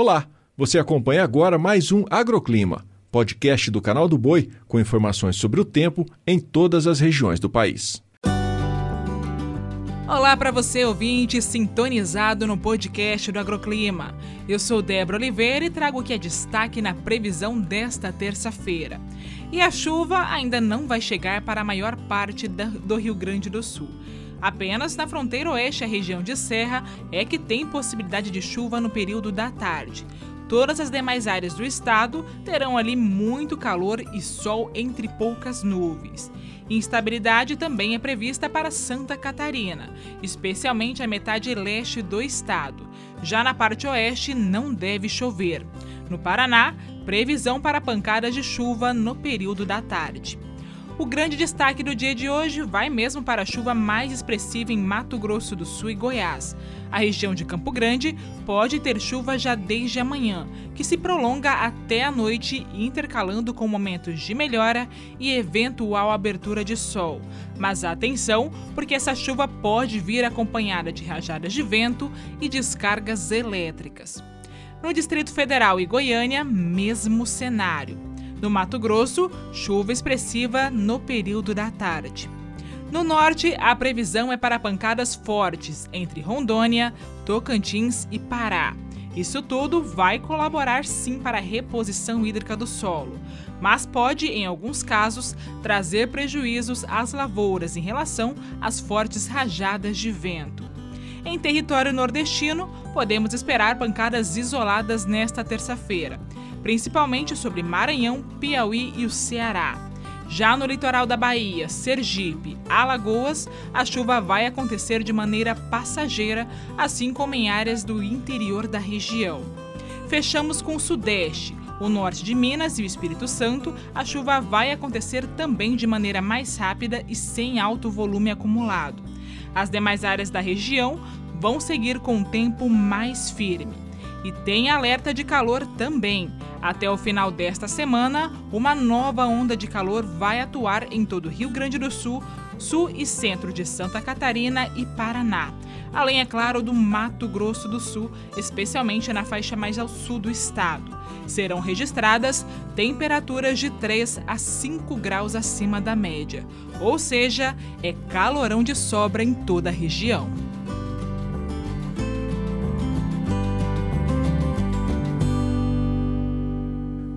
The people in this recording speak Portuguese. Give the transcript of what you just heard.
Olá, você acompanha agora mais um Agroclima, podcast do canal do Boi com informações sobre o tempo em todas as regiões do país. Olá para você ouvinte sintonizado no podcast do Agroclima. Eu sou Débora Oliveira e trago o que é destaque na previsão desta terça-feira. E a chuva ainda não vai chegar para a maior parte do Rio Grande do Sul. Apenas na fronteira oeste, a região de Serra, é que tem possibilidade de chuva no período da tarde. Todas as demais áreas do estado terão ali muito calor e sol entre poucas nuvens. Instabilidade também é prevista para Santa Catarina, especialmente a metade leste do estado. Já na parte oeste não deve chover. No Paraná, previsão para pancadas de chuva no período da tarde. O grande destaque do dia de hoje vai mesmo para a chuva mais expressiva em Mato Grosso do Sul e Goiás. A região de Campo Grande pode ter chuva já desde amanhã, que se prolonga até a noite, intercalando com momentos de melhora e eventual abertura de sol. Mas atenção, porque essa chuva pode vir acompanhada de rajadas de vento e descargas elétricas. No Distrito Federal e Goiânia, mesmo cenário. No Mato Grosso, chuva expressiva no período da tarde. No norte, a previsão é para pancadas fortes entre Rondônia, Tocantins e Pará. Isso tudo vai colaborar sim para a reposição hídrica do solo, mas pode, em alguns casos, trazer prejuízos às lavouras em relação às fortes rajadas de vento. Em território nordestino, podemos esperar pancadas isoladas nesta terça-feira principalmente sobre Maranhão, Piauí e o Ceará. Já no litoral da Bahia, Sergipe, Alagoas, a chuva vai acontecer de maneira passageira, assim como em áreas do interior da região. Fechamos com o Sudeste. O norte de Minas e o Espírito Santo, a chuva vai acontecer também de maneira mais rápida e sem alto volume acumulado. As demais áreas da região vão seguir com um tempo mais firme. E tem alerta de calor também. Até o final desta semana, uma nova onda de calor vai atuar em todo o Rio Grande do Sul, sul e centro de Santa Catarina e Paraná. Além, é claro, do Mato Grosso do Sul, especialmente na faixa mais ao sul do estado. Serão registradas temperaturas de 3 a 5 graus acima da média, ou seja, é calorão de sobra em toda a região.